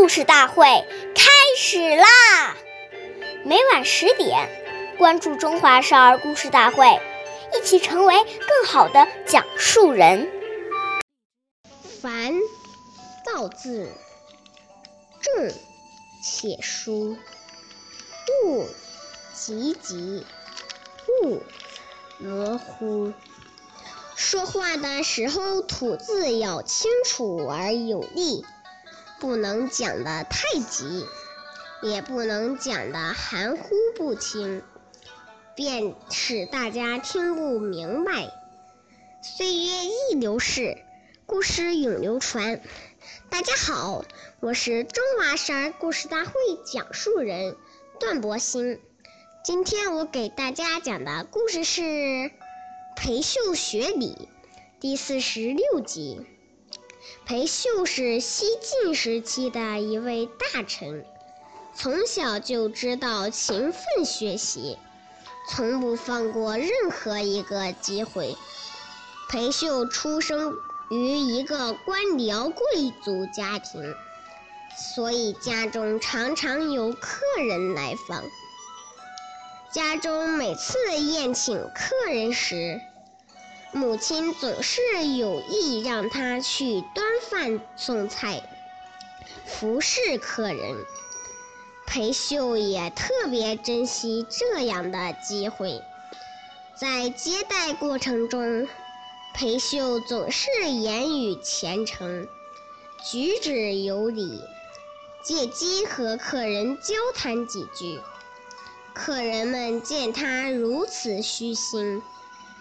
故事大会开始啦！每晚十点，关注《中华少儿故事大会》，一起成为更好的讲述人。凡造字，正且疏；勿急急，勿模糊。说话的时候，吐字要清楚而有力。不能讲得太急，也不能讲得含糊不清，便使大家听不明白。岁月易流逝，故事永流传。大家好，我是中华少儿故事大会讲述人段博鑫。今天我给大家讲的故事是《裴秀学礼》第四十六集。裴秀是西晋时期的一位大臣，从小就知道勤奋学习，从不放过任何一个机会。裴秀出生于一个官僚贵族家庭，所以家中常常有客人来访。家中每次宴请客人时，母亲总是有意让他去端饭送菜，服侍客人。裴秀也特别珍惜这样的机会，在接待过程中，裴秀总是言语虔诚，举止有礼，借机和客人交谈几句。客人们见他如此虚心，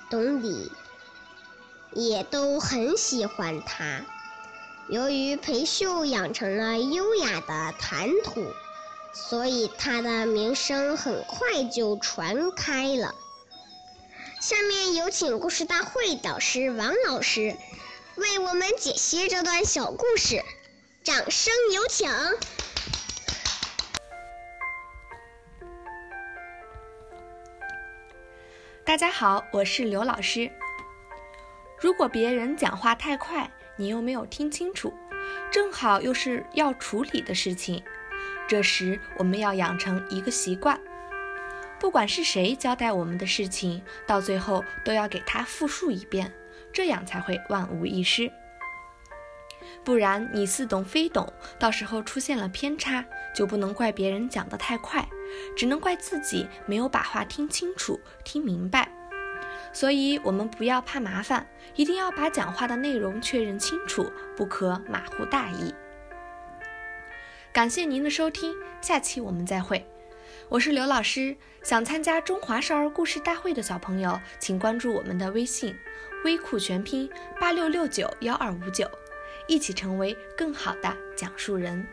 懂礼。也都很喜欢他。由于裴秀养成了优雅的谈吐，所以他的名声很快就传开了。下面有请故事大会导师王老师为我们解析这段小故事，掌声有请。大家好，我是刘老师。如果别人讲话太快，你又没有听清楚，正好又是要处理的事情，这时我们要养成一个习惯，不管是谁交代我们的事情，到最后都要给他复述一遍，这样才会万无一失。不然你似懂非懂，到时候出现了偏差，就不能怪别人讲得太快，只能怪自己没有把话听清楚、听明白。所以，我们不要怕麻烦，一定要把讲话的内容确认清楚，不可马虎大意。感谢您的收听，下期我们再会。我是刘老师，想参加中华少儿故事大会的小朋友，请关注我们的微信“微库全拼八六六九幺二五九”，一起成为更好的讲述人。